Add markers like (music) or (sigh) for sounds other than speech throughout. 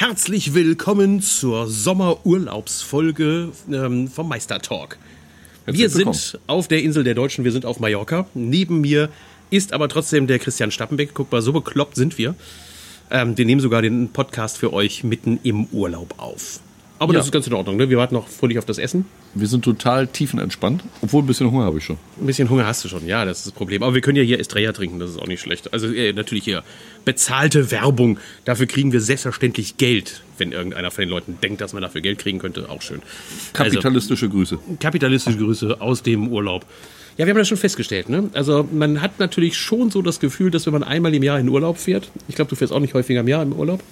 Herzlich willkommen zur Sommerurlaubsfolge ähm, vom Meistertalk. Wir sind auf der Insel der Deutschen, wir sind auf Mallorca. Neben mir ist aber trotzdem der Christian Stappenbeck. Guck mal, so bekloppt sind wir. Ähm, wir nehmen sogar den Podcast für euch mitten im Urlaub auf. Aber Ja. das ist ganz in Ordnung, ne? Wir warten noch fröhlich auf das Essen. Wir sind total tiefenentspannt, obwohl ein bisschen Hunger habe ich schon. Ein bisschen Hunger hast du schon, ja, das ist das Problem. Aber wir können ja hier Estrella trinken, das ist auch nicht schlecht. Also äh, natürlich hier bezahlte Werbung. Dafür kriegen wir selbstverständlich Geld, wenn irgendeiner von den Leuten denkt, dass man dafür Geld kriegen könnte. Auch schön. Kapitalistische Grüße. Also, kapitalistische Grüße aus dem Urlaub. Ja, wir haben das schon festgestellt. Ne? Also man hat natürlich schon so das Gefühl, dass wenn man einmal im Jahr in Urlaub fährt, ich glaube, du fährst auch nicht häufiger im Jahr im Urlaub,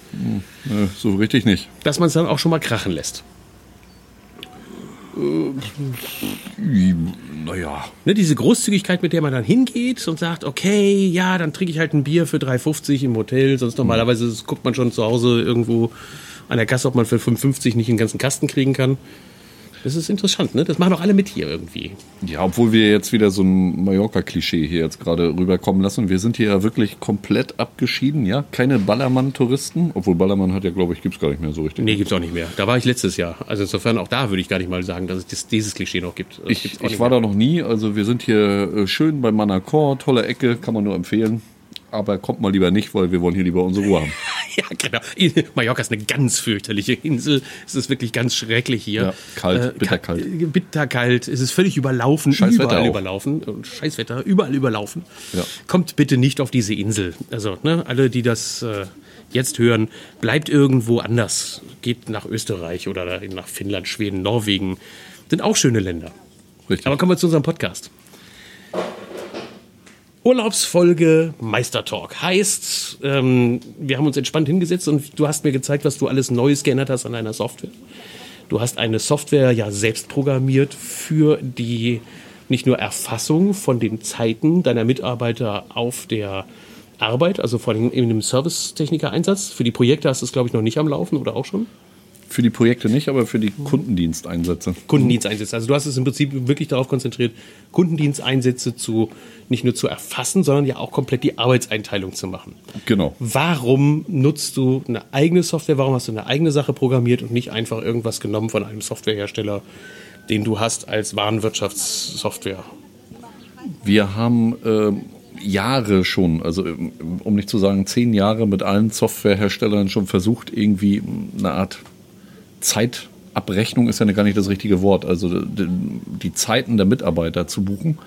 Äh, so richtig nicht. dass man es dann auch schon mal krachen lässt. Naja, Ne, diese Großzügigkeit, mit der man dann hingeht und sagt, okay, ja, dann trinke ich halt ein Bier für 3,50 im Hotel. Sonst normalerweise guckt man schon zu Hause irgendwo an der Kasse, ob man für 5,50 nicht einen ganzen Kasten kriegen kann. Das ist interessant, ne? Das machen auch alle mit hier irgendwie. ja, obwohl wir jetzt wieder so ein Mallorca-Klischee hier jetzt gerade rüberkommen lassen. Wir sind hier ja wirklich komplett abgeschieden, ja. Keine Ballermann-Touristen, obwohl Ballermann hat ja, glaube ich, gibt's gar nicht mehr so richtig. Nee, gibt's auch nicht mehr. Da war ich letztes Jahr. Also insofern auch da würde ich gar nicht mal sagen, dass es dieses Klischee noch gibt. Das Ich, ich war mehr. da noch nie, also wir sind hier äh, schön bei Manacor, tolle Ecke, kann man nur empfehlen. Aber kommt mal lieber nicht, weil wir wollen hier lieber unsere Ruhe haben. (laughs) Ja, genau. Mallorca ist eine ganz fürchterliche Insel. Es ist wirklich ganz schrecklich hier. Ja, kalt, bitterkalt. ka- Bitterkalt. Es ist völlig überlaufen. Scheiß Wetter überall auch. überlaufen. Scheißwetter, überall überlaufen. Ja. Kommt bitte nicht auf diese Insel. Also, ne, alle, die das äh, jetzt hören, bleibt irgendwo anders. Geht nach Österreich oder nach Finnland, Schweden, Norwegen. Sind auch schöne Länder. Richtig. Aber kommen wir zu unserem Podcast. Urlaubsfolge Meistertalk heißt, ähm, wir haben uns entspannt hingesetzt und du hast mir gezeigt, was du alles Neues geändert hast an deiner Software. Du hast eine Software ja selbst programmiert für die nicht nur Erfassung von den Zeiten deiner Mitarbeiter auf der Arbeit, also vor allem in dem Servicetechniker-Einsatz. Für die Projekte hast du es, glaube ich, noch nicht am Laufen oder auch schon? Für die Projekte nicht, aber für die Kundendiensteinsätze. Kundendiensteinsätze. Also du hast es im Prinzip wirklich darauf konzentriert, Kundendiensteinsätze zu nicht nur zu erfassen, sondern ja auch komplett die Arbeitseinteilung zu machen. Genau. Warum nutzt du eine eigene Software? Warum hast du eine eigene Sache programmiert und nicht einfach irgendwas genommen von einem Softwarehersteller, den du hast als Warenwirtschaftssoftware? Wir haben ähm, Jahre schon, also ähm, um nicht zu sagen zehn Jahre mit allen Softwareherstellern schon versucht, irgendwie eine Art Zeitabrechnung ist ja gar nicht das richtige Wort, also die, Zeiten der Mitarbeiter zu buchen,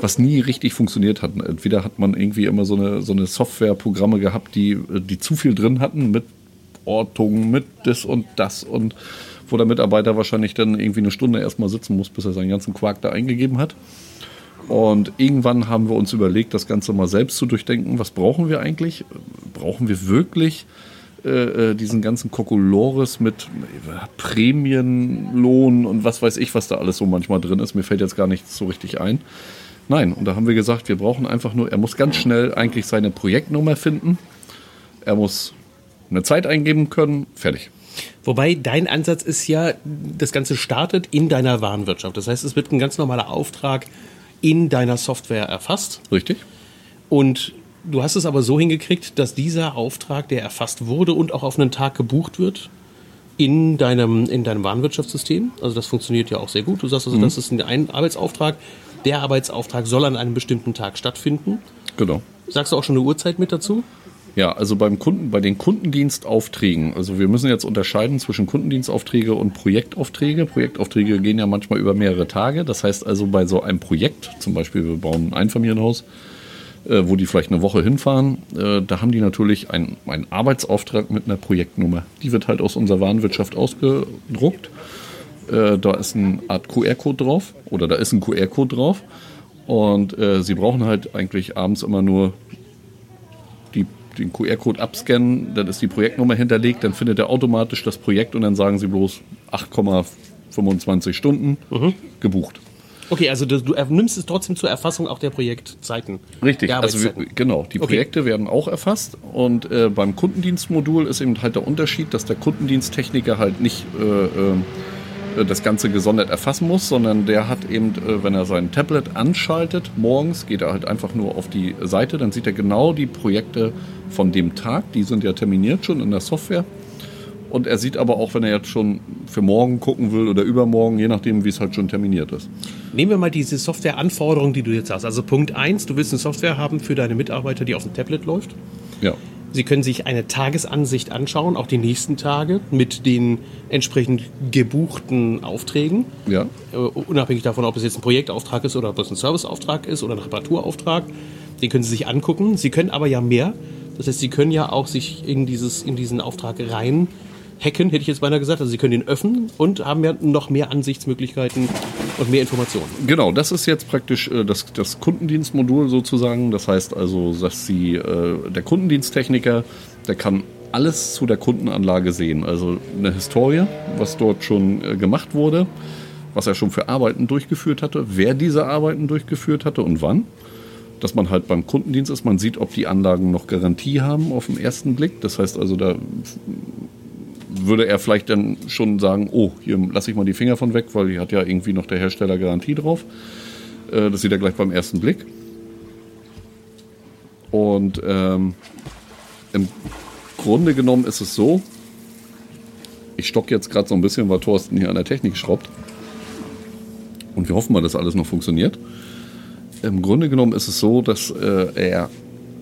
was nie richtig funktioniert hat. Entweder hat man irgendwie immer so eine, so eine Softwareprogramme gehabt, die, die zu viel drin hatten mit Ortung, mit das und das und wo der Mitarbeiter wahrscheinlich dann irgendwie eine Stunde erstmal sitzen muss, bis er seinen ganzen Quark da eingegeben hat. Und irgendwann haben wir uns überlegt, das Ganze mal selbst zu durchdenken. Was brauchen wir eigentlich? Brauchen wir wirklich äh, äh, diesen ganzen Kokolores mit äh, Prämienlohn und was weiß ich, was da alles so manchmal drin ist? Mir fällt jetzt gar nichts so richtig ein. Nein, und da haben wir gesagt, wir brauchen einfach nur, er muss ganz schnell eigentlich seine Projektnummer finden. Er muss eine Zeit eingeben können. Fertig. Wobei dein Ansatz ist ja, das Ganze startet in deiner Warenwirtschaft. Das heißt, es wird ein ganz normaler Auftrag in deiner Software erfasst. Richtig? Und du hast es aber so hingekriegt, dass dieser Auftrag, der erfasst wurde und auch auf einen Tag gebucht wird, in deinem, in deinem Warenwirtschaftssystem. Also das funktioniert ja auch sehr gut. Du sagst also, das ist ein Arbeitsauftrag. Der Arbeitsauftrag soll an einem bestimmten Tag stattfinden. Genau. Sagst du auch schon eine Uhrzeit mit dazu? Ja, also beim Kunden, bei den Kundendienstaufträgen, also wir müssen jetzt unterscheiden zwischen Kundendienstaufträge und Projektaufträge. Projektaufträge gehen ja manchmal über mehrere Tage. Das heißt also bei so einem Projekt, zum Beispiel wir bauen ein Einfamilienhaus, wo die vielleicht eine Woche hinfahren, äh, da haben die natürlich einen, einen Arbeitsauftrag mit einer Projektnummer. Die wird halt aus unserer Warenwirtschaft ausgedruckt. Äh, da ist eine Art QR-Code drauf oder da ist ein QR-Code drauf. Und äh, sie brauchen halt eigentlich abends immer nur die, den QR-Code abscannen, dann ist die Projektnummer hinterlegt, dann findet er automatisch das Projekt und dann sagen sie bloß 8,25 Stunden gebucht. Okay, also du, du nimmst es trotzdem zur Erfassung auch der Projektzeiten. Richtig, Der also wir, genau, die Okay. Projekte werden auch erfasst und äh, beim Kundendienstmodul ist eben halt der Unterschied, dass der Kundendiensttechniker halt nicht äh, äh, das Ganze gesondert erfassen muss, sondern der hat eben, äh, wenn er sein Tablet anschaltet, morgens geht er halt einfach nur auf die Seite, dann sieht er genau die Projekte von dem Tag, die sind ja terminiert schon in der Software Und er sieht aber auch, wenn er jetzt schon für morgen gucken will oder übermorgen, je nachdem, wie es halt schon terminiert ist. Nehmen wir mal diese Softwareanforderungen, die du jetzt hast. Also Punkt 1, du willst eine Software haben für deine Mitarbeiter, die auf dem Tablet läuft. Ja. Sie können sich eine Tagesansicht anschauen, auch die nächsten Tage, mit den entsprechend gebuchten Aufträgen. Ja. Äh, unabhängig davon, ob es jetzt ein Projektauftrag ist oder ob es ein Serviceauftrag ist oder ein Reparaturauftrag. Den können Sie sich angucken. Sie können aber ja mehr. Das heißt, Sie können ja auch sich in, dieses, in diesen Auftrag rein hacken, hätte ich jetzt beinahe gesagt. Also Sie können ihn öffnen und haben ja noch mehr Ansichtsmöglichkeiten und mehr Informationen. Genau, das ist jetzt praktisch äh, das, das Kundendienstmodul sozusagen. Das heißt also, dass Sie, äh, der Kundendiensttechniker, der kann alles zu der Kundenanlage sehen. Also eine Historie, was dort schon äh, gemacht wurde, was er schon für Arbeiten durchgeführt hatte, wer diese Arbeiten durchgeführt hatte und wann. Dass man halt beim Kundendienst ist, man sieht, ob die Anlagen noch Garantie haben auf den ersten Blick. Das heißt also, da würde er vielleicht dann schon sagen, oh, hier lasse ich mal die Finger von weg, weil hier hat ja irgendwie noch der Hersteller Garantie drauf. Äh, das sieht er gleich beim ersten Blick. Und ähm, im Grunde genommen ist es so, ich stocke jetzt gerade so ein bisschen, weil Thorsten hier an der Technik schraubt. Und wir hoffen mal, dass alles noch funktioniert. Im Grunde genommen ist es so, dass äh, er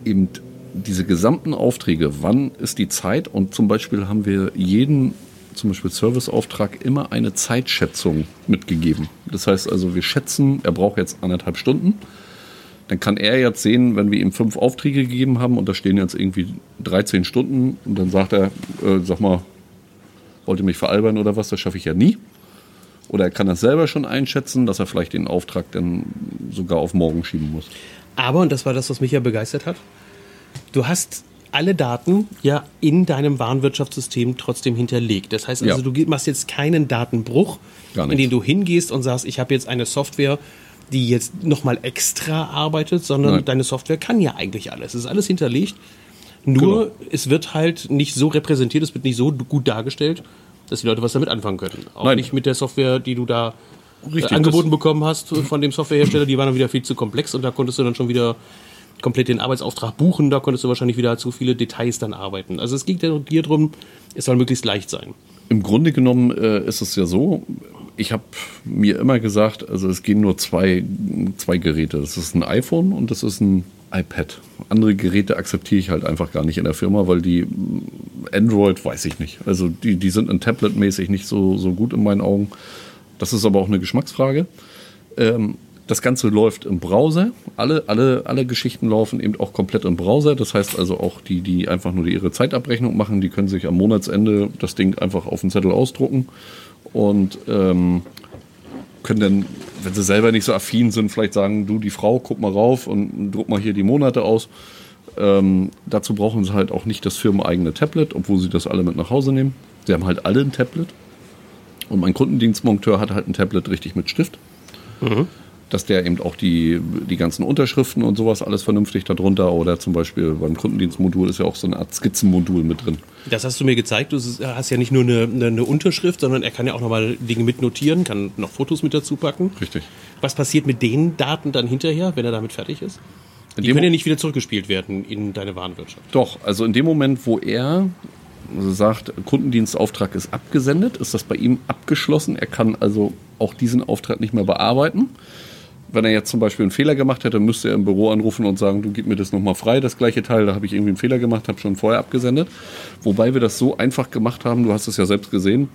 eben diese gesamten Aufträge, wann ist die Zeit? Und zum Beispiel haben wir jeden, zum Beispiel Serviceauftrag, immer eine Zeitschätzung mitgegeben. Das heißt also, wir schätzen, er braucht jetzt anderthalb Stunden. Dann kann er jetzt sehen, wenn wir ihm fünf Aufträge gegeben haben und da stehen jetzt irgendwie 13 Stunden und dann sagt er, äh, sag mal, wollt ihr mich veralbern oder was, das schaffe ich ja nie. Oder er kann das selber schon einschätzen, dass er vielleicht den Auftrag dann sogar auf morgen schieben muss. Aber, und das war das, was mich ja begeistert hat, du hast alle Daten ja in deinem Warenwirtschaftssystem trotzdem hinterlegt. Das heißt also, Ja. du machst jetzt keinen Datenbruch, Gar in nicht. den du hingehst und sagst, ich habe jetzt eine Software, die jetzt nochmal extra arbeitet, sondern Nein. deine Software kann ja eigentlich alles. Es ist alles hinterlegt. Nur Genau. es wird halt nicht so repräsentiert, es wird nicht so gut dargestellt, dass die Leute was damit anfangen können. Auch Nein. nicht mit der Software, die du da Richtig, äh, angeboten das- bekommen hast von dem Softwarehersteller, die waren dann wieder viel zu komplex und da konntest du dann schon wieder komplett den Arbeitsauftrag buchen, da konntest du wahrscheinlich wieder zu viele Details dann arbeiten. Also es ging dir darum, es soll möglichst leicht sein. Im Grunde genommen äh, ist es ja so, ich habe mir immer gesagt, also es gehen nur zwei, zwei Geräte. Das ist ein iPhone und das ist ein iPad. Andere Geräte akzeptiere ich halt einfach gar nicht in der Firma, weil die mm, Android weiß ich nicht. Also die, die sind in Tablet-mäßig nicht so, so gut in meinen Augen. Das ist aber auch eine Geschmacksfrage. Ähm, das Ganze läuft im Browser. Alle, alle, alle Geschichten laufen eben auch komplett im Browser. Das heißt also auch die, die einfach nur ihre Zeitabrechnung machen, die können sich am Monatsende das Ding einfach auf den Zettel ausdrucken und ähm, können dann, wenn sie selber nicht so affin sind, vielleicht sagen, du, die Frau, guck mal rauf und druck mal hier die Monate aus. Ähm, dazu brauchen sie halt auch nicht das firmeneigene Tablet, obwohl sie das alle mit nach Hause nehmen. Sie haben halt alle ein Tablet. Und mein Kundendienstmonteur hat halt ein Tablet richtig mit Stift. Dass der eben auch die, die ganzen Unterschriften und sowas alles vernünftig darunter oder zum Beispiel beim Kundendienstmodul ist ja auch so eine Art Skizzenmodul mit drin. Das hast du mir gezeigt. Du hast ja nicht nur eine, eine, eine Unterschrift, sondern er kann ja auch nochmal Dinge mitnotieren, kann noch Fotos mit dazu packen. Richtig. Was passiert mit den Daten dann hinterher, wenn er damit fertig ist? Die können ja nicht wieder zurückgespielt werden in deine Warenwirtschaft. Doch, also in dem Moment, wo er sagt, Kundendienstauftrag ist abgesendet, ist das bei ihm abgeschlossen. Er kann also auch diesen Auftrag nicht mehr bearbeiten. Wenn er jetzt zum Beispiel einen Fehler gemacht hätte, müsste er im Büro anrufen und sagen, du gib mir das nochmal frei, das gleiche Teil, da habe ich irgendwie einen Fehler gemacht, habe schon vorher abgesendet. Wobei wir das so einfach gemacht haben, du hast es ja selbst gesehen,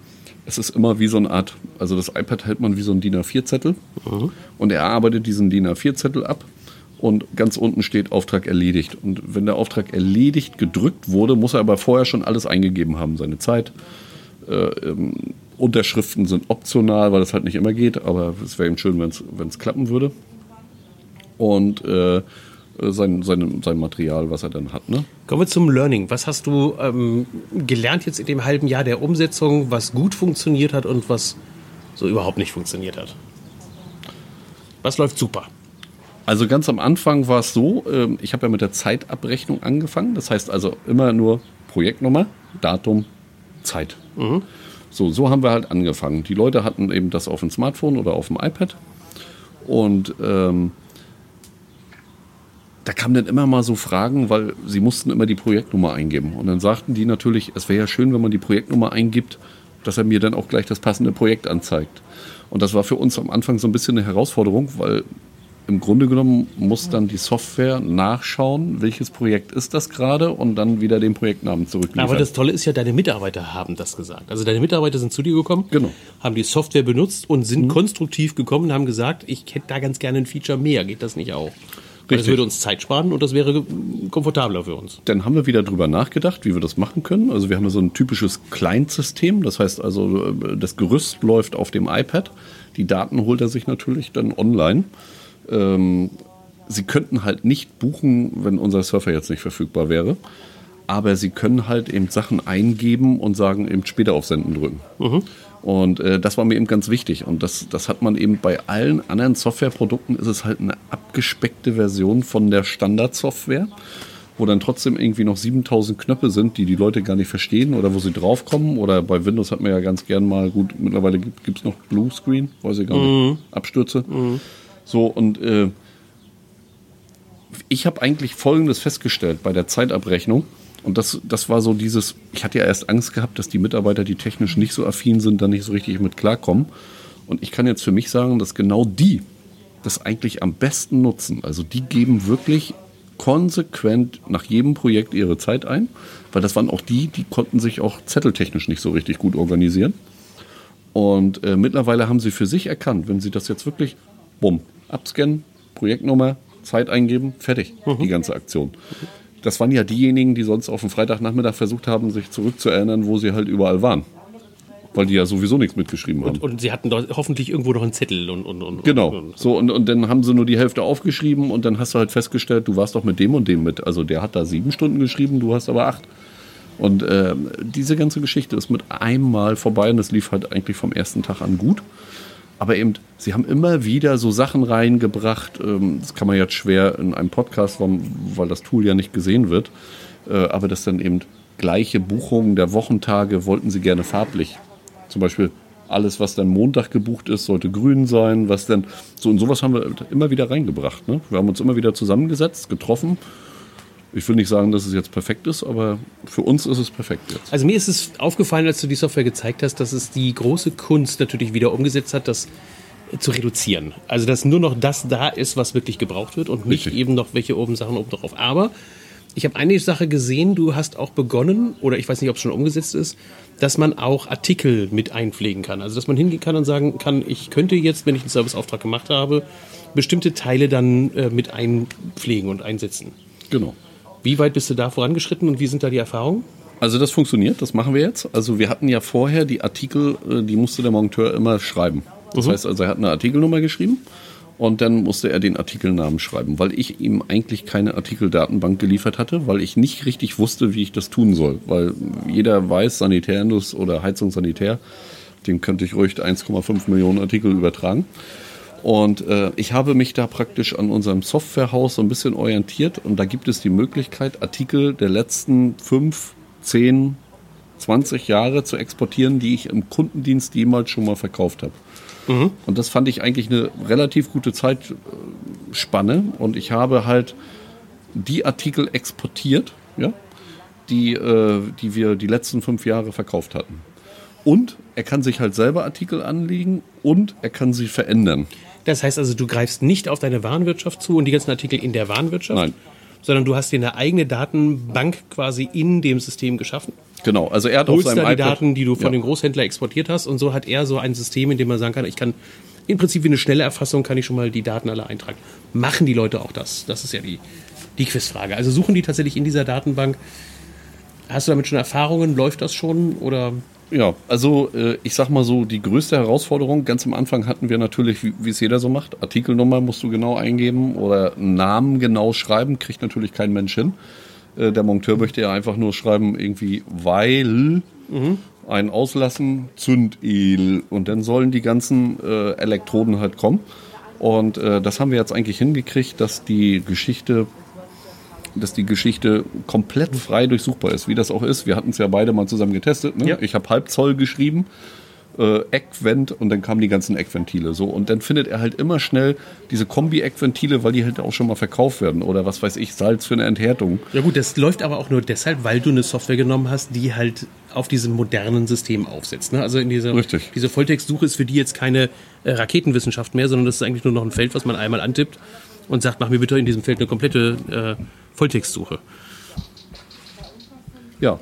es ist immer wie so eine Art, also das iPad hält man wie so ein DIN A4-Zettel und er arbeitet diesen DIN A4-Zettel ab und ganz unten steht Auftrag erledigt. Und wenn der Auftrag erledigt gedrückt wurde, muss er aber vorher schon alles eingegeben haben, seine Zeit. Äh, ähm, Unterschriften sind optional, weil das halt nicht immer geht, aber es wäre eben schön, wenn es klappen würde. Und äh, sein, sein, sein Material, was er dann hat. Ne? Kommen wir zum Learning. Was hast du ähm, gelernt jetzt in dem halben Jahr der Umsetzung, was gut funktioniert hat und was so überhaupt nicht funktioniert hat? Was läuft super? Also ganz am Anfang war es so, ähm, ich habe ja mit der Zeitabrechnung angefangen. Das heißt also immer nur Projektnummer, Datum, Zeit. So, so haben wir halt angefangen. Die Leute hatten eben das auf dem Smartphone oder auf dem iPad. Und ähm, da kamen dann immer mal so Fragen, weil sie mussten immer die Projektnummer eingeben. Und dann sagten die natürlich, es wäre ja schön, wenn man die Projektnummer eingibt, dass er mir dann auch gleich das passende Projekt anzeigt. Und das war für uns am Anfang so ein bisschen eine Herausforderung, weil im Grunde genommen muss dann die Software nachschauen, welches Projekt ist das gerade und dann wieder den Projektnamen zurückliefern. Aber das Tolle ist ja, deine Mitarbeiter haben das gesagt. Also deine Mitarbeiter sind zu dir gekommen, Genau. haben die Software benutzt und sind konstruktiv gekommen und haben gesagt, ich hätte da ganz gerne ein Feature mehr. Geht das nicht auch? Das würde uns Zeit sparen und das wäre komfortabler für uns. Dann haben wir wieder drüber nachgedacht, wie wir das machen können. Also wir haben ja so ein typisches Client-System. Das heißt also, äh, das Gerüst läuft auf dem iPad. Die Daten holt er sich natürlich dann online. Ähm, Sie könnten halt nicht buchen, wenn unser Surfer jetzt nicht verfügbar wäre. Aber Sie können halt eben Sachen eingeben und sagen, eben später auf Senden drücken. Und äh, das war mir eben ganz wichtig. Und das, das hat man eben bei allen anderen Softwareprodukten, ist es halt eine abgespeckte Version von der Standardsoftware, wo dann trotzdem irgendwie noch 7000 Knöpfe sind, die die Leute gar nicht verstehen oder wo sie draufkommen. Oder bei Windows hat man ja ganz gern mal, gut, mittlerweile gibt es noch Bluescreen, weiß ich gar nicht, Abstürze. So, und äh, ich habe eigentlich Folgendes festgestellt bei der Zeitabrechnung. Und das, das war so dieses, ich hatte ja erst Angst gehabt, dass die Mitarbeiter, die technisch nicht so affin sind, da nicht so richtig mit klarkommen. Und ich kann jetzt für mich sagen, dass genau die das eigentlich am besten nutzen. Also die geben wirklich konsequent nach jedem Projekt ihre Zeit ein, weil das waren auch die, die konnten sich auch zetteltechnisch nicht so richtig gut organisieren. Und äh, mittlerweile haben sie für sich erkannt, wenn sie das jetzt wirklich, bumm, abscannen, Projektnummer, Zeit eingeben, fertig, die ganze Aktion. Das waren ja diejenigen, die sonst auf dem Freitagnachmittag versucht haben, sich zurückzuerinnern, wo sie halt überall waren. Weil die ja sowieso nichts mitgeschrieben haben. Und sie hatten dort hoffentlich irgendwo noch einen Zettel und, und, und Genau. Und, So, und, und dann haben sie nur die Hälfte aufgeschrieben und dann hast du halt festgestellt, du warst doch mit dem und dem mit. Also der hat da sieben Stunden geschrieben, du hast aber acht. Und ähm, diese ganze Geschichte ist mit einmal vorbei und das lief halt eigentlich vom ersten Tag an gut. Aber eben, sie haben immer wieder so Sachen reingebracht. Ähm, das kann man jetzt schwer in einem Podcast, weil, das Tool ja nicht gesehen wird. Äh, aber das dann eben gleiche Buchungen der Wochentage wollten sie gerne farblich. Zum Beispiel alles, was dann Montag gebucht ist, sollte grün sein. Was denn so und sowas haben wir immer wieder reingebracht. Ne? Wir haben uns immer wieder zusammengesetzt, getroffen. Ich will nicht sagen, dass es jetzt perfekt ist, aber für uns ist es perfekt jetzt. Also mir ist es aufgefallen, als du die Software gezeigt hast, dass es die große Kunst natürlich wieder umgesetzt hat, das zu reduzieren. Also dass nur noch das da ist, was wirklich gebraucht wird und nicht Richtig. eben noch welche oben Sachen oben drauf. Aber ich habe eine Sache gesehen, du hast auch begonnen, oder ich weiß nicht, ob es schon umgesetzt ist, dass man auch Artikel mit einpflegen kann. Also dass man hingehen kann und sagen kann, ich könnte jetzt, wenn ich einen Serviceauftrag gemacht habe, bestimmte Teile dann äh, mit einpflegen und einsetzen. Genau. Wie weit bist du da vorangeschritten und wie sind da die Erfahrungen? Also das funktioniert, das machen wir jetzt. Also wir hatten ja vorher die Artikel, äh, die musste der Monteur immer schreiben. Das heißt also, er hat eine Artikelnummer geschrieben und dann musste er den Artikelnamen schreiben, weil ich ihm eigentlich keine Artikeldatenbank geliefert hatte, weil ich nicht richtig wusste, wie ich das tun soll. Weil jeder weiß, Sanitärindus oder Heizungssanitär, dem könnte ich ruhig 1,5 Millionen Artikel übertragen. Und äh, ich habe mich da praktisch an unserem Softwarehaus so ein bisschen orientiert und da gibt es die Möglichkeit, Artikel der letzten fünf, zehn, 20 Jahre zu exportieren, die ich im Kundendienst jemals schon mal verkauft habe. Und das fand ich eigentlich eine relativ gute Zeitspanne und ich habe halt die Artikel exportiert, ja, die, äh, die wir die letzten fünf Jahre verkauft hatten. Und er kann sich halt selber Artikel anlegen und er kann sie verändern. Das heißt also, du greifst nicht auf deine Warenwirtschaft zu und die ganzen Artikel in der Warenwirtschaft, Nein. sondern du hast dir eine eigene Datenbank quasi in dem System geschaffen. Genau, also er hat auf seinem da die iPad Daten, die du von ja. dem Großhändler exportiert hast und so hat er so ein System, in dem man sagen kann, ich kann im Prinzip wie eine schnelle Erfassung kann ich schon mal die Daten alle eintragen. Machen die Leute auch das? Das ist ja die, die Quizfrage. Also suchen die tatsächlich in dieser Datenbank. Hast du damit schon Erfahrungen? Läuft das schon? Oder Ja, also äh, ich sag mal so, die größte Herausforderung, ganz am Anfang hatten wir natürlich, wie es jeder so macht, Artikelnummer musst du genau eingeben oder Namen genau schreiben, kriegt natürlich kein Mensch hin. Äh, der Monteur möchte ja einfach nur schreiben, irgendwie, weil ein Auslassen, Zündel und dann sollen die ganzen äh, Elektroden halt kommen. Und äh, das haben wir jetzt eigentlich hingekriegt, dass die Geschichte dass die Geschichte komplett frei durchsuchbar ist, wie das auch ist. Wir hatten es ja beide mal zusammen getestet. Ne? Ja. Ich habe Halbzoll geschrieben. äh, Eckvent und dann kamen die ganzen Eckventile. So. Und dann findet er halt immer schnell diese Kombi-Eckventile, weil die halt auch schon mal verkauft werden. Oder was weiß ich, Salz für eine Enthärtung. Ja gut, das läuft aber auch nur deshalb, weil du eine Software genommen hast, die halt auf diesem modernen System aufsetzt. Ne? Also in dieser, Richtig. diese Volltextsuche ist für die jetzt keine äh, Raketenwissenschaft mehr, sondern das ist eigentlich nur noch ein Feld, was man einmal antippt und sagt, mach mir bitte in diesem Feld eine komplette äh, Volltextsuche. Ja.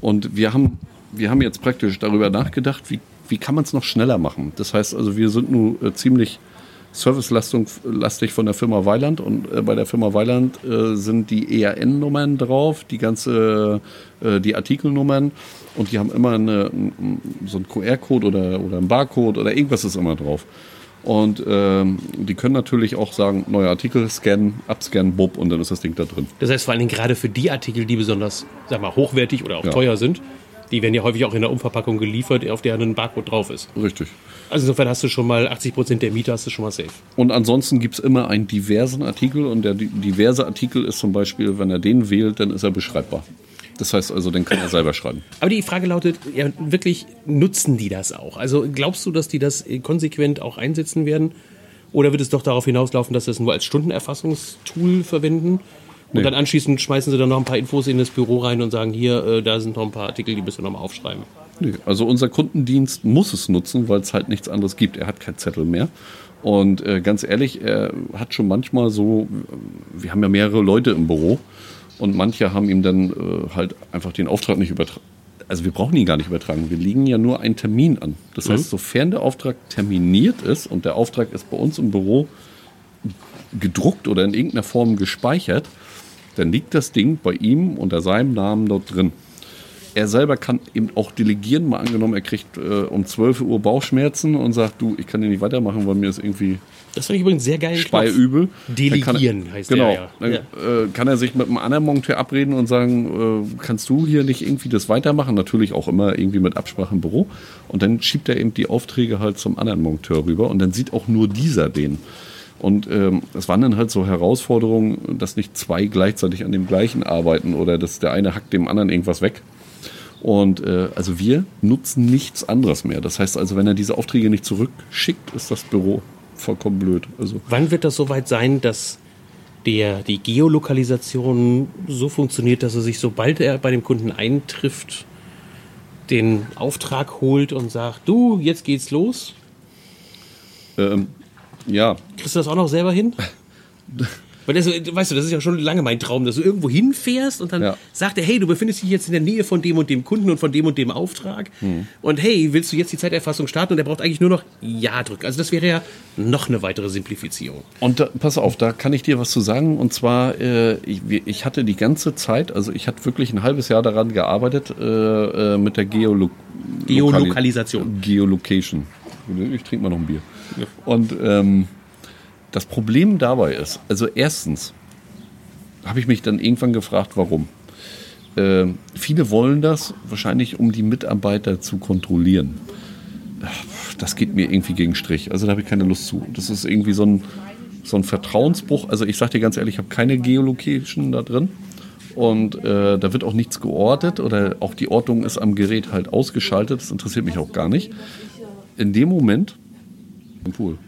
Und wir haben, wir haben jetzt praktisch darüber nachgedacht, wie, wie kann man es noch schneller machen. Das heißt also, wir sind nun äh, ziemlich servicelastig von der Firma Weiland und äh, bei der Firma Weiland äh, sind die ERN-Nummern drauf, die ganze, äh, die Artikelnummern und die haben immer eine, so einen QR-Code oder, oder einen Barcode oder irgendwas ist immer drauf. Und ähm, die können natürlich auch sagen, neue Artikel scannen, abscannen, bub und dann ist das Ding da drin. Das heißt vor allen Dingen gerade für die Artikel, die besonders sag mal, hochwertig oder auch Ja. teuer sind, die werden ja häufig auch in der Umverpackung geliefert, auf der ein Barcode drauf ist. Richtig. Also insofern hast du schon mal 80% der Mieter hast du schon mal safe. Und ansonsten gibt es immer einen diversen Artikel und der di- diverse Artikel ist zum Beispiel, wenn er den wählt, dann ist er beschreibbar. Das heißt also, dann kann er selber schreiben. Aber die Frage lautet, ja, wirklich nutzen die das auch? Also glaubst du, dass die das konsequent auch einsetzen werden? Oder wird es doch darauf hinauslaufen, dass sie es nur als Stundenerfassungstool verwenden? Und Nee. dann anschließend schmeißen sie dann noch ein paar Infos in das Büro rein und sagen, hier, äh, da sind noch ein paar Artikel, die müssen wir noch mal aufschreiben. Nee, also unser Kundendienst muss es nutzen, weil es halt nichts anderes gibt. Er hat keinen Zettel mehr. Und äh, ganz ehrlich, er hat schon manchmal so, wir haben ja mehrere Leute im Büro und manche haben ihm dann äh, halt einfach den Auftrag nicht übertragen. Also wir brauchen ihn gar nicht übertragen. Wir legen ja nur einen Termin an. Das heißt, sofern der Auftrag terminiert ist und der Auftrag ist bei uns im Büro gedruckt oder in irgendeiner Form gespeichert, dann liegt das Ding bei ihm unter seinem Namen dort drin. Er selber kann eben auch delegieren. Mal angenommen, er kriegt äh, um 12 Uhr Bauchschmerzen und sagt, du, ich kann hier nicht weitermachen, weil mir ist irgendwie Das finde ich übrigens sehr geil. speiübel. Delegieren er, heißt genau, der ja. Dann Ja. äh, kann er sich mit einem anderen Monteur abreden und sagen, äh, kannst du hier nicht irgendwie das weitermachen? Natürlich auch immer irgendwie mit Absprache im Büro. Und dann schiebt er eben die Aufträge halt zum anderen Monteur rüber und dann sieht auch nur dieser den. Und ähm, es waren dann halt so Herausforderungen, dass nicht zwei gleichzeitig an dem gleichen arbeiten oder dass der eine hackt dem anderen irgendwas weg. Und äh, also wir nutzen nichts anderes mehr. Das heißt also, wenn er diese Aufträge nicht zurückschickt, ist das Büro vollkommen blöd. Also Wann wird das soweit sein, dass der, die Geolokalisation so funktioniert, dass er sich, sobald er bei dem Kunden eintrifft, den Auftrag holt und sagt, du, jetzt geht's los? ähm, ja, Kriegst du das auch noch selber hin? (laughs) Weil das, weißt du, das ist ja schon lange mein Traum, dass du irgendwo hinfährst und dann Ja. sagt er, hey, du befindest dich jetzt in der Nähe von dem und dem Kunden und von dem und dem Auftrag. Hm. Und hey, willst du jetzt die Zeiterfassung starten? Und er braucht eigentlich nur noch Ja drücken. Also das wäre ja noch eine weitere Simplifizierung. Und da, pass auf, da kann ich dir was zu sagen. Und zwar, äh, ich, ich hatte die ganze Zeit, also ich hatte wirklich ein halbes Jahr daran gearbeitet äh, äh, mit der Geolo Geolokalisation. Geolocation. Ich trinke mal noch ein Bier. Und ähm, das Problem dabei ist, also erstens habe ich mich dann irgendwann gefragt, warum. Ähm, viele wollen das wahrscheinlich, um die Mitarbeiter zu kontrollieren das geht mir irgendwie gegen Strich. Also da habe ich keine Lust zu. Das ist irgendwie so ein, so ein Vertrauensbruch. Also ich sage dir ganz ehrlich, ich habe keine Geolocation da drin. Und äh, da wird auch nichts geortet oder auch die Ortung ist am Gerät halt ausgeschaltet. Das interessiert mich auch gar nicht. In dem Moment im Pool.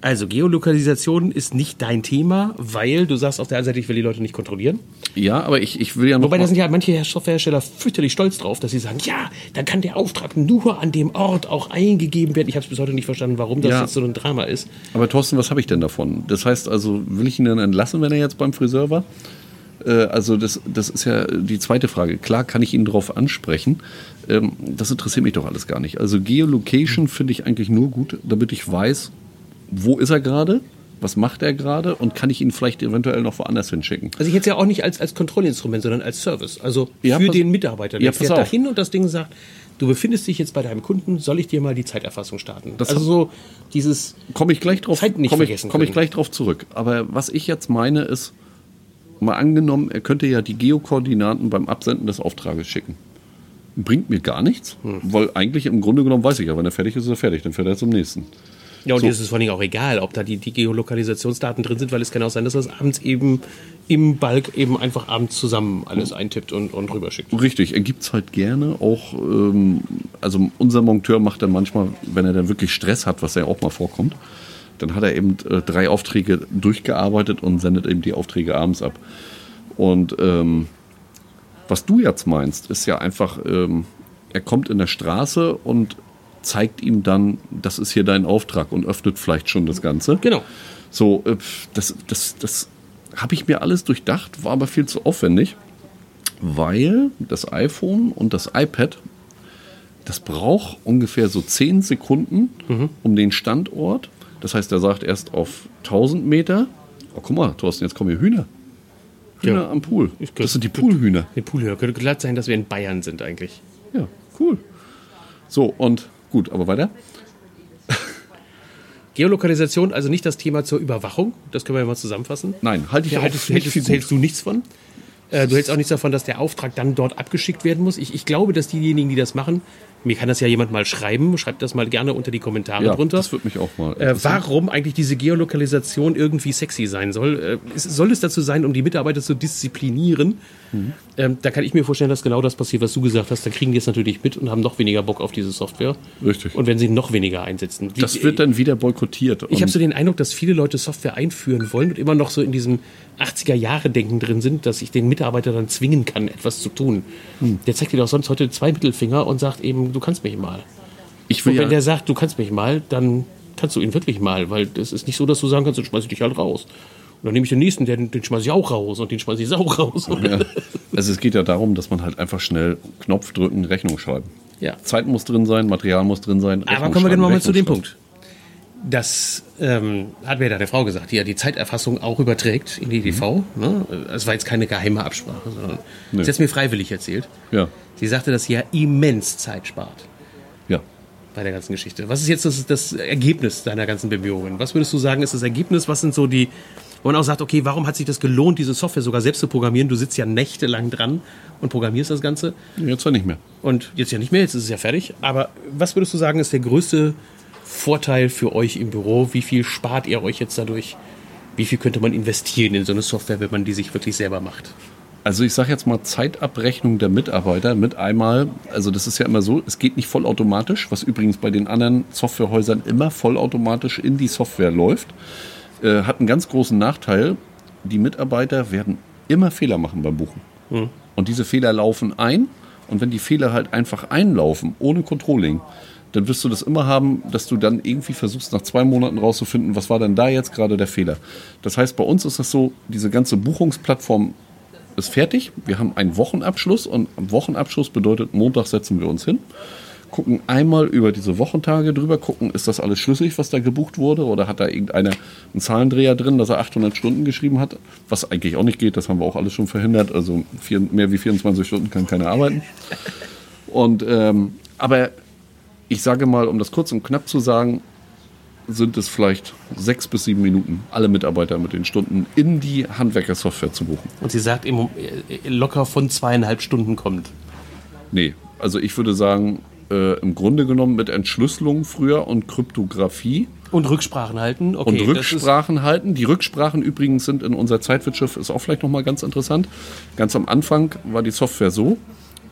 Also Geolokalisation ist nicht dein Thema, weil du sagst auf der einen Seite, ich will die Leute nicht kontrollieren. Ja, aber ich, ich will ja noch. Wobei da sind ja manche Softwarehersteller fürchterlich stolz drauf, dass sie sagen, ja, dann kann der Auftrag nur an dem Ort auch eingegeben werden. Ich habe es bis heute nicht verstanden, warum das Ja. jetzt so ein Drama ist. Aber Thorsten, was habe ich denn davon? Das heißt also, will ich ihn dann entlassen, wenn er jetzt beim Friseur war? Äh, also das, das ist ja die zweite Frage. Klar kann ich ihn darauf ansprechen. Ähm, das interessiert mich doch alles gar nicht. Also Geolocation finde ich eigentlich nur gut, damit ich weiß, wo ist er gerade, was macht er gerade und kann ich ihn vielleicht eventuell noch woanders hinschicken. Also ich es ja auch nicht als, als Kontrollinstrument, sondern als Service. Also Ja, für den Mitarbeiter. Der Ja, fährt da hin und das Ding sagt, du befindest dich jetzt bei deinem Kunden, soll ich dir mal die Zeiterfassung starten? Das also so dieses, Komme ich gleich drauf, Zeit nicht komme ich, vergessen komme ich gleich drauf zurück. Aber was ich jetzt meine ist, mal angenommen, er könnte ja die Geokoordinaten beim Absenden des Auftrages schicken. Bringt mir gar nichts, Hm. weil eigentlich im Grunde genommen weiß ich ja, wenn er fertig ist, ist er fertig, dann fährt er zum nächsten. Ja, und So. ist es vor Dingen auch egal, ob da die, die Geolokalisationsdaten drin sind, weil es kann auch sein, dass das abends eben im Balk eben einfach abends zusammen alles eintippt und, und rüberschickt. Richtig, er gibt's halt gerne. Auch, ähm, also unser Monteur macht dann manchmal, wenn er dann wirklich Stress hat, was ja auch mal vorkommt, dann hat er eben äh, drei Aufträge durchgearbeitet und sendet eben die Aufträge abends ab. Und ähm, was du jetzt meinst, ist ja einfach, ähm, er kommt in der Straße und zeigt ihm dann, das ist hier dein Auftrag und öffnet vielleicht schon das Ganze. Genau. So, äh, das, das, das habe ich mir alles durchdacht, war aber viel zu aufwendig, weil das iPhone und das iPad, das braucht ungefähr so 10 Sekunden um den Standort. Das heißt, er sagt erst auf 1000 Meter, oh guck mal, Thorsten, jetzt kommen hier Hühner. Hühner Ja. am Pool. Das sind die Poolhühner. Den Poolhörer könnte glatt sein, dass wir in Bayern sind eigentlich. Ja, cool. So, und gut, aber weiter? (laughs) Geolokalisation, also nicht das Thema zur Überwachung, das können wir ja mal zusammenfassen. Nein, halte ich Ja, auch für gut. hältst du nichts von? Äh, du hältst auch nichts davon, dass der Auftrag dann dort abgeschickt werden muss. Ich, ich glaube, dass diejenigen, die das machen, mir kann das ja jemand mal schreiben, schreibt das mal gerne unter die Kommentare ja, drunter. das würde mich auch mal Äh, warum eigentlich diese Geolokalisation irgendwie sexy sein soll. Äh, soll es dazu sein, um die Mitarbeiter zu disziplinieren? Mhm. Ähm, da kann ich mir vorstellen, dass genau das passiert, was du gesagt hast. Dann kriegen die es natürlich mit und haben noch weniger Bock auf diese Software. Richtig. Und wenn sie noch weniger einsetzen. Das wird dann wieder boykottiert. ich habe so den Eindruck, dass viele Leute Software einführen wollen und immer noch so in diesem 80er-Jahre-Denken drin sind, dass ich den Mitarbeiter dann zwingen kann, etwas zu tun. Hm. Der zeigt dir doch sonst heute zwei Mittelfinger und sagt eben, du kannst mich mal. ich will Und wenn ja, der sagt, du kannst mich mal, dann kannst du ihn wirklich mal, weil das ist nicht so, dass du sagen kannst, dann schmeiß ich dich halt raus. Und dann nehme ich den nächsten, den, den schmeiß ich auch raus und den schmeiß ich auch raus. Ja. Also es geht ja darum, dass man halt einfach schnell Knopf drücken, Rechnung schreiben. Ja. Zeit muss drin sein, Material muss drin sein. Aber Rechnung kommen wir genau mal zu dem. Punkt. Das ähm, hat mir da der Frau gesagt, die ja die Zeiterfassung auch überträgt in die EDV. Ne? Es war jetzt keine geheime Absprache, sondern Nö. sie hat es mir freiwillig erzählt. Ja, Sie sagte, dass sie ja immens Zeit spart ja. bei der ganzen Geschichte. Was ist jetzt das, das Ergebnis deiner ganzen Bemühungen? Was würdest du sagen, ist das Ergebnis? Was sind so die, wo man auch sagt, okay, warum hat sich das gelohnt, diese Software sogar selbst zu programmieren? Du sitzt ja nächtelang dran und programmierst das Ganze. Jetzt ja nicht mehr. Und jetzt ja nicht mehr, jetzt ist es ja fertig. Aber was würdest du sagen, ist der größte Vorteil für euch im Büro? Wie viel spart ihr euch jetzt dadurch? Wie viel könnte man investieren in so eine Software, wenn man die sich wirklich selber macht? Also ich sage jetzt mal Zeitabrechnung der Mitarbeiter mit einmal, also das ist ja immer so, es geht nicht vollautomatisch, was übrigens bei den anderen Softwarehäusern immer vollautomatisch in die Software läuft, äh, hat einen ganz großen Nachteil. Die Mitarbeiter werden immer Fehler machen beim Buchen. Und diese Fehler laufen ein und wenn die Fehler halt einfach einlaufen, ohne Controlling, dann wirst du das immer haben, dass du dann irgendwie versuchst, nach zwei Monaten rauszufinden, was war denn da jetzt gerade der Fehler. Das heißt, bei uns ist das so, diese ganze Buchungsplattform ist fertig. Wir haben einen Wochenabschluss und am Wochenabschluss bedeutet, Montag setzen wir uns hin, gucken einmal über diese Wochentage drüber, gucken, ist das alles schlüssig, was da gebucht wurde oder hat da irgendeiner einen Zahlendreher drin, dass er 800 Stunden geschrieben hat, was eigentlich auch nicht geht, das haben wir auch alles schon verhindert. Also vier, mehr wie 24 Stunden kann keiner arbeiten. Und ähm, aber ich sage mal, um das kurz und knapp zu sagen, sind es vielleicht sechs bis sieben Minuten, alle Mitarbeiter mit den Stunden in die Handwerkersoftware zu buchen. Und sie sagt, im, äh, locker von zweieinhalb Stunden kommt. Nee, also ich würde sagen, äh, im Grunde genommen mit Entschlüsselung früher und Kryptographie Und Rücksprachen halten. Okay, und Rücksprachen halten. Die Rücksprachen übrigens sind in unser Zeitwirtschaft, ist auch vielleicht nochmal ganz interessant. Ganz am Anfang war die Software so,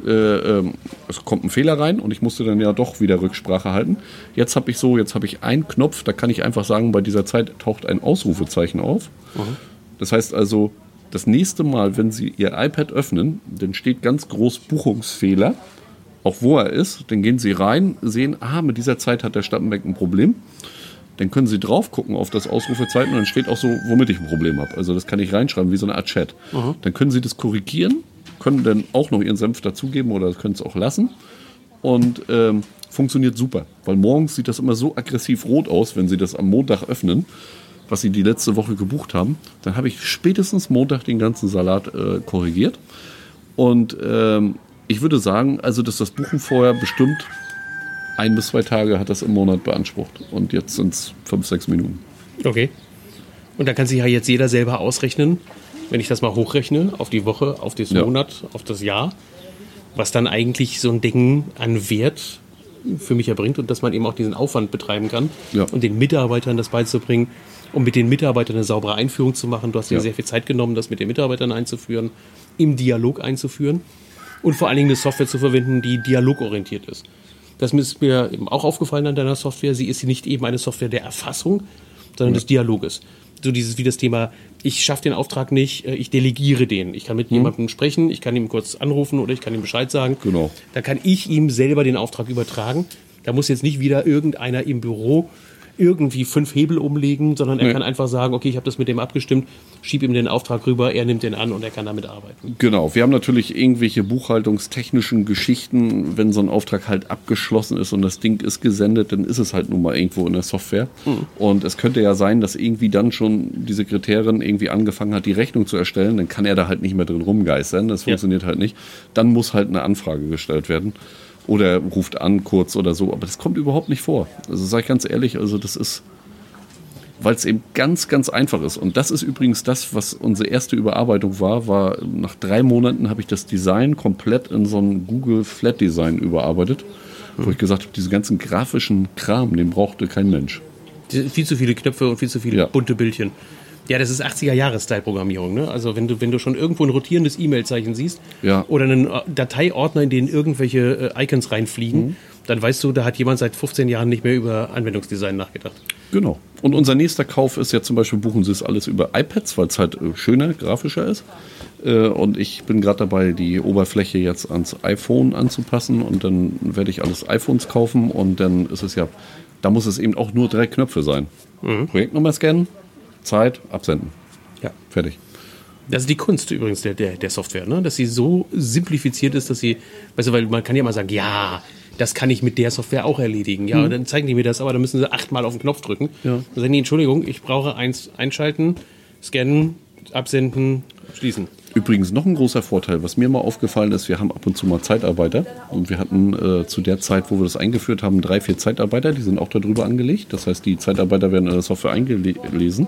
äh, ähm, es kommt ein Fehler rein und ich musste dann ja doch wieder Rücksprache halten. Jetzt habe ich so, jetzt habe ich einen Knopf, da kann ich einfach sagen, bei dieser Zeit taucht ein Ausrufezeichen auf. Das heißt also, das nächste Mal, wenn Sie Ihr iPad öffnen, dann steht ganz groß Buchungsfehler, auch wo er ist. Dann gehen Sie rein, sehen, ah, mit dieser Zeit hat der Stappenbeck ein Problem. Dann können Sie drauf gucken auf das Ausrufezeichen und dann steht auch so, womit ich ein Problem habe. Also das kann ich reinschreiben, wie so eine Art Chat. Dann können Sie das korrigieren, können dann auch noch Ihren Senf dazugeben oder können es auch lassen. Und ähm, funktioniert super, weil morgens sieht das immer so aggressiv rot aus, wenn Sie das am Montag öffnen, was Sie die letzte Woche gebucht haben. Dann habe ich spätestens Montag den ganzen Salat äh, korrigiert. Und ähm, ich würde sagen, also dass das Buchen vorher bestimmt ein bis zwei Tage hat das im Monat beansprucht. Und jetzt sind es fünf, sechs Minuten. Okay. Und da kann sich ja jetzt jeder selber ausrechnen, wenn ich das mal hochrechne, auf die Woche, auf das Ja. Monat, auf das Jahr, was dann eigentlich so ein Ding an Wert für mich erbringt und dass man eben auch diesen Aufwand betreiben kann Ja. und den Mitarbeitern das beizubringen, um mit den Mitarbeitern eine saubere Einführung zu machen. Du hast dir Ja. sehr viel Zeit genommen, das mit den Mitarbeitern einzuführen, im Dialog einzuführen und vor allen Dingen eine Software zu verwenden, die dialogorientiert ist. Das ist mir eben auch aufgefallen an deiner Software. Sie ist nicht eben eine Software der Erfassung, sondern des Dialoges. So dieses wie das Thema, ich schaffe den Auftrag nicht, äh, ich delegiere den. Ich kann mit jemandem sprechen, ich kann ihm kurz anrufen oder ich kann ihm Bescheid sagen. Genau. Da kann ich ihm selber den Auftrag übertragen. Da muss jetzt nicht wieder irgendeiner im Büro irgendwie fünf Hebel umlegen, sondern er Nee. kann einfach sagen, okay, ich habe das mit dem abgestimmt, schieb ihm den Auftrag rüber, er nimmt den an und er kann damit arbeiten. Genau, wir haben natürlich irgendwelche buchhaltungstechnischen Geschichten, wenn so ein Auftrag halt abgeschlossen ist und das Ding ist gesendet, dann ist es halt nun mal irgendwo in der Software. Und es könnte ja sein, dass irgendwie dann schon die Sekretärin irgendwie angefangen hat, die Rechnung zu erstellen, dann kann er da halt nicht mehr drin rumgeistern, das Ja. funktioniert halt nicht. Dann muss halt eine Anfrage gestellt werden. Oder ruft an kurz oder so, aber das kommt überhaupt nicht vor. Also sage ich ganz ehrlich, also das ist, weil es eben ganz, ganz einfach ist. Und das ist übrigens das, was unsere erste Überarbeitung war, war nach drei Monaten habe ich das Design komplett in so ein Google Flat Design überarbeitet, wo ich gesagt habe, diesen ganzen grafischen Kram, den brauchte kein Mensch. Viel zu viele Knöpfe und viel zu viele Ja. bunte Bildchen. Ja, das ist 80er-Jahres-Style-Programmierung. Ne? Also wenn du, wenn du schon irgendwo ein rotierendes E-Mail-Zeichen siehst Ja. oder einen äh, Dateiordner, in den irgendwelche äh, Icons reinfliegen, Mhm. dann weißt du, da hat jemand seit 15 Jahren nicht mehr über Anwendungsdesign nachgedacht. Genau. Und unser nächster Kauf ist ja zum Beispiel, buchen Sie es alles über iPads, weil es halt äh, schöner, grafischer ist. Äh, Und ich bin gerade dabei, die Oberfläche jetzt ans iPhone anzupassen und dann werde ich alles iPhones kaufen und dann ist es ja, da muss es eben auch nur drei Knöpfe sein. Projektnummer scannen, Zeit, absenden. Ja. Fertig. Das ist die Kunst übrigens der, der, der Software, ne? dass sie so simplifiziert ist, dass sie, weißt du, weil man kann ja mal sagen, ja, das kann ich mit der Software auch erledigen. Ja, dann zeigen die mir das, aber dann müssen sie achtmal auf den Knopf drücken. Ja. Dann sagen die, Entschuldigung, ich brauche eins einschalten, scannen, absenden, schließen. Übrigens noch ein großer Vorteil, was mir mal aufgefallen ist, wir haben ab und zu mal Zeitarbeiter und wir hatten äh, zu der Zeit, wo wir das eingeführt haben, drei, vier Zeitarbeiter, die sind auch darüber angelegt. Das heißt, die Zeitarbeiter werden in der Software eingelesen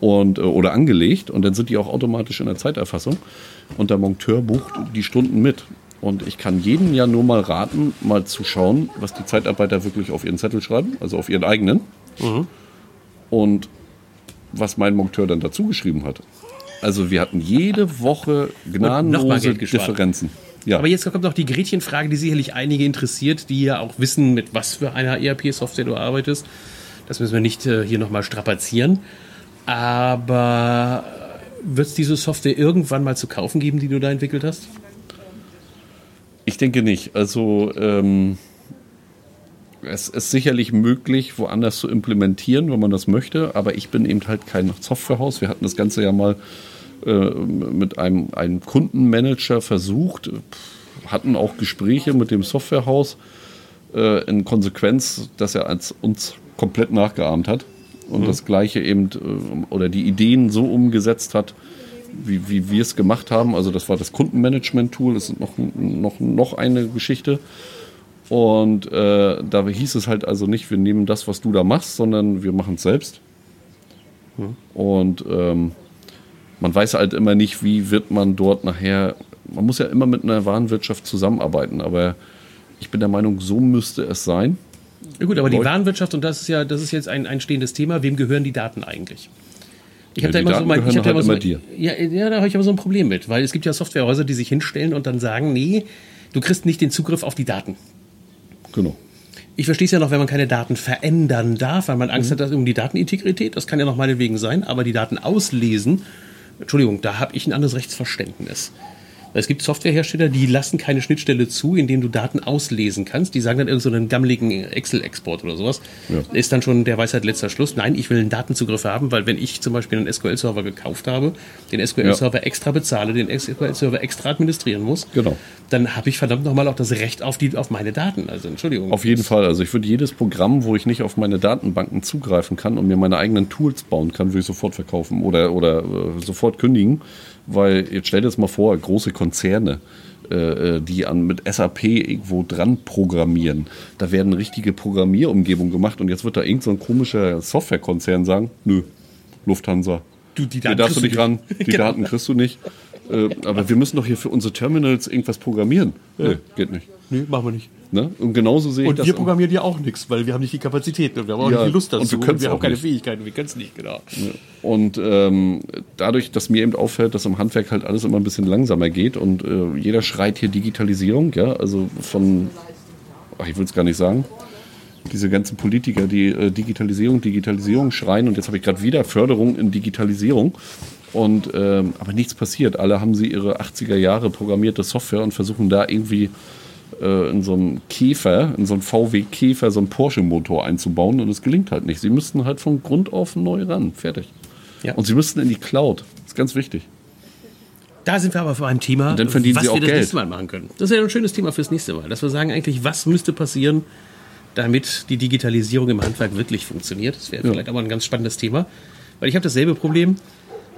und, äh, oder angelegt und dann sind die auch automatisch in der Zeiterfassung und der Monteur bucht die Stunden mit. Und ich kann jeden ja nur mal raten, mal zu schauen, was die Zeitarbeiter wirklich auf ihren Zettel schreiben, also auf ihren eigenen. Und was mein Monteur dann dazu geschrieben hat. Also wir hatten jede Woche gnadenlose. Differenzen. Ja, Aber jetzt kommt noch die Gretchenfrage, die sicherlich einige interessiert, die ja auch wissen, mit was für einer ERP-Software du arbeitest. Das müssen wir nicht äh, hier nochmal strapazieren. Aber wird es diese Software irgendwann mal zu kaufen geben, die du da entwickelt hast? ich denke nicht. Also ähm, es ist sicherlich möglich, woanders zu implementieren, wenn man das möchte. Aber ich bin eben halt kein Softwarehaus. Wir hatten das Ganze ja mal äh, mit einem, einem Kundenmanager versucht, hatten auch Gespräche mit dem Softwarehaus äh, in Konsequenz, dass er uns komplett nachgeahmt hat und das gleiche eben äh, oder die Ideen so umgesetzt hat, wie, wie wir es gemacht haben. Also das war das Kundenmanagement-Tool, das ist noch, noch, noch eine Geschichte. Und äh, da hieß es halt also nicht, wir nehmen das, was du da machst, sondern wir machen es selbst. Und ähm, man weiß halt immer nicht, wie wird man dort nachher, man muss ja immer mit einer Warenwirtschaft zusammenarbeiten, aber ich bin der Meinung, so müsste es sein. Ja gut, aber die Warenwirtschaft, und das ist ja, das ist jetzt ein, ein stehendes Thema, wem gehören die Daten eigentlich? Ich Ja, habe da die immer so mein, ich hab da halt immer so mein, ja, ja, da habe ich aber so ein Problem mit, weil es gibt ja Softwarehäuser, die sich hinstellen und dann sagen, nee, du kriegst nicht den Zugriff auf die Daten. Genau. Ich verstehe es ja noch, wenn man keine Daten verändern darf, weil man Mhm. Angst hat dass um die Datenintegrität. Das kann ja noch meinetwegen sein, aber die Daten auslesen, Entschuldigung, da habe ich ein anderes Rechtsverständnis. Es gibt Softwarehersteller, die lassen keine Schnittstelle zu, indem du Daten auslesen kannst. Die sagen dann irgend so einen gammeligen Excel-Export oder sowas. Ja. Ist dann schon der Weisheit letzter Schluss. Nein, ich will einen Datenzugriff haben, weil wenn ich zum Beispiel einen SQL-Server gekauft habe, den SQL-Server extra bezahle, den SQL-Server extra administrieren muss, Genau. dann habe ich verdammt nochmal auch das Recht auf, die, auf meine Daten. Also Entschuldigung. Auf jeden Fall. Also ich würde jedes Programm, wo ich nicht auf meine Datenbanken zugreifen kann und mir meine eigenen Tools bauen kann, würde ich sofort verkaufen oder, oder äh, sofort kündigen. Weil jetzt stell dir das mal vor, große Konzerne, äh, äh, die an, mit SAP irgendwo dran programmieren. Da werden richtige Programmierumgebungen gemacht und jetzt wird da irgend so ein komischer Softwarekonzern sagen, nö, Lufthansa. Du, die Daten darfst du nicht ran, die (laughs) Genau. Daten kriegst du nicht. Äh, aber wir müssen doch hier für unsere Terminals irgendwas programmieren. Nee, geht nicht. Nee, machen wir nicht. Ne? Und genauso sehe ich Und das. wir im- programmieren ja auch nichts, weil wir haben nicht die Kapazität und wir haben auch Ja, nicht die Lust und dazu. wir können's wir haben auch keine nicht. Fähigkeiten, wir können es nicht, genau. Und ähm, dadurch, dass mir eben auffällt, dass im Handwerk halt alles immer ein bisschen langsamer geht und äh, jeder schreit hier Digitalisierung, ja, also von, ach, ich will es gar nicht sagen, diese ganzen Politiker, die äh, Digitalisierung, Digitalisierung schreien und jetzt habe ich gerade wieder Förderung in Digitalisierung und ähm, aber nichts passiert. Alle haben sie ihre 80er Jahre programmierte Software und versuchen da irgendwie äh, in so einem Käfer, in so einem VW Käfer, so einen Porsche-Motor einzubauen und es gelingt halt nicht. Sie müssten halt von Grund auf neu ran. Fertig. Ja. Und sie müssten in die Cloud. Das ist ganz wichtig. Da sind wir aber vor einem Thema, Und dann verdienen was sie auch wir das Geld. nächste Mal machen können. Das ist ja ein schönes Thema fürs nächste Mal, dass wir sagen eigentlich, was müsste passieren, damit die Digitalisierung im Handwerk wirklich funktioniert. Das wäre Ja. vielleicht aber ein ganz spannendes Thema, weil ich habe dasselbe Problem.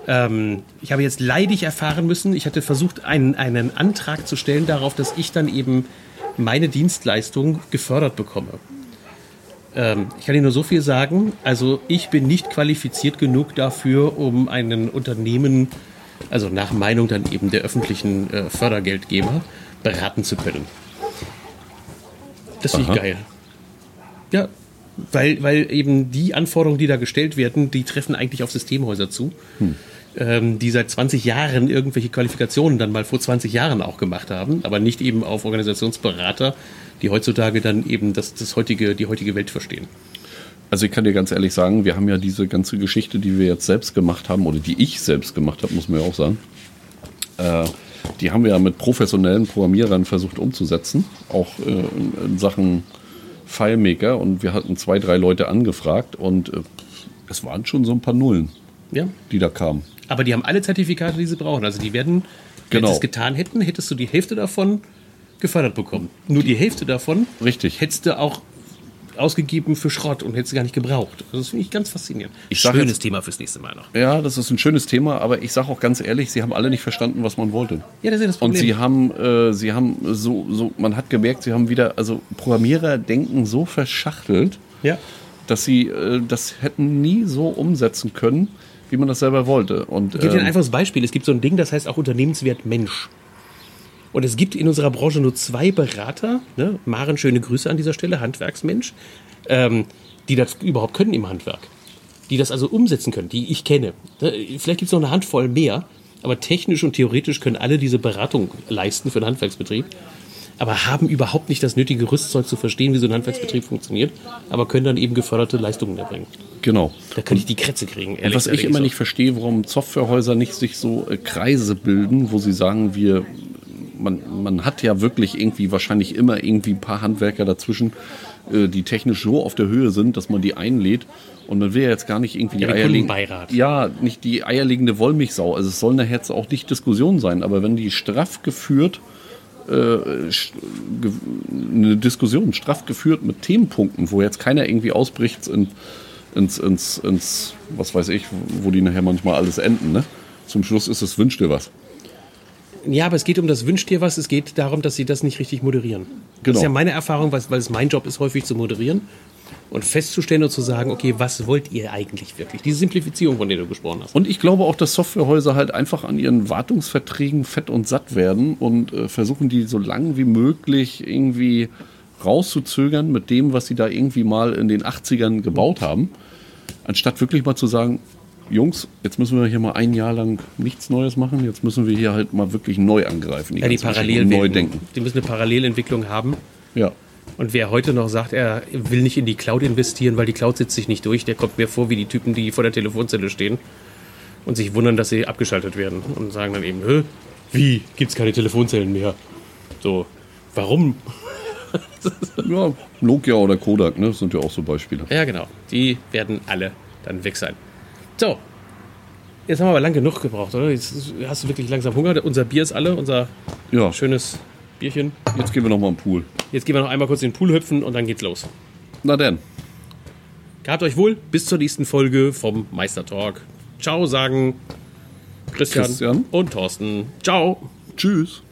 Ähm, ich habe jetzt leidig erfahren müssen, ich hatte versucht, einen, einen Antrag zu stellen darauf, dass ich dann eben meine Dienstleistung gefördert bekomme. Ähm, ich kann Ihnen nur so viel sagen. Also ich bin nicht qualifiziert genug dafür, um einen Unternehmen, also nach Meinung dann eben der öffentlichen äh, Fördergeldgeber, beraten zu können. Das finde ich geil. Ja, weil, weil eben die Anforderungen, die da gestellt werden, die treffen eigentlich auf Systemhäuser zu, ähm, die seit 20 Jahren irgendwelche Qualifikationen dann mal vor 20 Jahren auch gemacht haben, aber nicht eben auf Organisationsberater, die heutzutage dann eben das, das heutige, die heutige Welt verstehen. Also ich kann dir ganz ehrlich sagen, wir haben ja diese ganze Geschichte, die wir jetzt selbst gemacht haben, oder die ich selbst gemacht habe, muss man ja auch sagen. Äh, die haben wir ja mit professionellen Programmierern versucht umzusetzen, auch äh, in, Sachen FileMaker. Und wir hatten zwei, drei Leute angefragt und äh, es waren schon so ein paar Nullen, Ja? die da kamen. Aber die haben alle Zertifikate, die sie brauchen. Also die werden, wenn Genau. sie es getan hätten, hättest du die Hälfte davon gefördert bekommen. Nur die Hälfte davon Richtig. hättest du auch ausgegeben für Schrott und hättest du gar nicht gebraucht. Also das finde ich ganz faszinierend. Ich Schönes jetzt- Thema fürs nächste Mal noch. Ja, das ist ein schönes Thema, aber ich sage auch ganz ehrlich, sie haben alle nicht verstanden, was man wollte. Ja, das ist das Und Problem. sie haben, äh, sie haben so, so, man hat gemerkt, sie haben wieder, also Programmierer denken so verschachtelt, ja. dass sie äh, das hätten nie so umsetzen können, wie man das selber wollte. Und Ich gebe dir ein ähm, einfaches Beispiel. Es gibt so ein Ding, das heißt auch Unternehmenswert Mensch. Und es gibt in unserer Branche nur zwei Berater, ne? Maren, schöne Grüße an dieser Stelle, Handwerksmensch, ähm, die das überhaupt können im Handwerk. Die das also umsetzen können, die ich kenne. Ne? Vielleicht gibt es noch eine Handvoll mehr, aber technisch und theoretisch können alle diese Beratung leisten für den Handwerksbetrieb, aber haben überhaupt nicht das nötige Rüstzeug zu verstehen, wie so ein Handwerksbetrieb funktioniert, aber können dann eben geförderte Leistungen erbringen. genau. Da kann ich die Krätze kriegen, ehrlich Was ich immer so. nicht verstehe, warum Softwarehäuser nicht sich so äh, Kreise bilden, wo sie sagen, wir, man, man hat ja wirklich irgendwie wahrscheinlich immer irgendwie ein paar Handwerker dazwischen, äh, die technisch so auf der Höhe sind, dass man die einlädt. Und man will ja jetzt gar nicht irgendwie Ja, die eierlegende, ja, nicht die eierlegende Wollmilchsau. Also es soll nachher jetzt auch nicht Diskussion sein, aber wenn die straff geführt eine Diskussion straff geführt mit Themenpunkten, wo jetzt keiner irgendwie ausbricht in, ins, ins, ins, was weiß ich, wo die nachher manchmal alles enden. Ne? Zum Schluss ist es, wünsch dir was. Ja, aber es geht um das Wünscht dir was. Es geht darum, dass sie das nicht richtig moderieren. Das Genau. ist ja meine Erfahrung, weil, weil es mein Job ist, häufig zu moderieren und festzustellen und zu sagen, okay, was wollt ihr eigentlich wirklich? Diese Simplifizierung, von der du gesprochen hast. Und ich glaube auch, dass Softwarehäuser halt einfach an ihren Wartungsverträgen fett und satt werden und äh, versuchen, die so lang wie möglich irgendwie rauszuzögern mit dem, was sie da irgendwie mal in den 80ern gebaut haben, anstatt wirklich mal zu sagen, Jungs, jetzt müssen wir hier mal ein Jahr lang nichts Neues machen, jetzt müssen wir hier halt mal wirklich neu angreifen. Ja, die ganze Geschichte parallel neu denken. Die müssen eine Parallelentwicklung haben. Ja. Und wer heute noch sagt, er will nicht in die Cloud investieren, weil die Cloud setzt sich nicht durch, der kommt mir vor wie die Typen, die vor der Telefonzelle stehen und sich wundern, dass sie abgeschaltet werden und sagen dann eben, Hä, wie, gibt's keine Telefonzellen mehr? So, warum? (laughs) ja, Nokia oder Kodak, ne, das sind ja auch so Beispiele. Ja, genau. Die werden alle dann weg sein. So. Jetzt haben wir aber lang genug gebraucht, oder? Jetzt hast du wirklich langsam Hunger. Unser Bier ist alle, unser Ja, schönes Bierchen. jetzt gehen wir noch mal im Pool. Jetzt gehen wir noch einmal kurz in den Pool hüpfen und dann geht's los. Na denn. Gehabt euch wohl. Bis zur nächsten Folge vom Meister Talk. Ciao sagen Christian, Christian. und Thorsten. Ciao. Tschüss.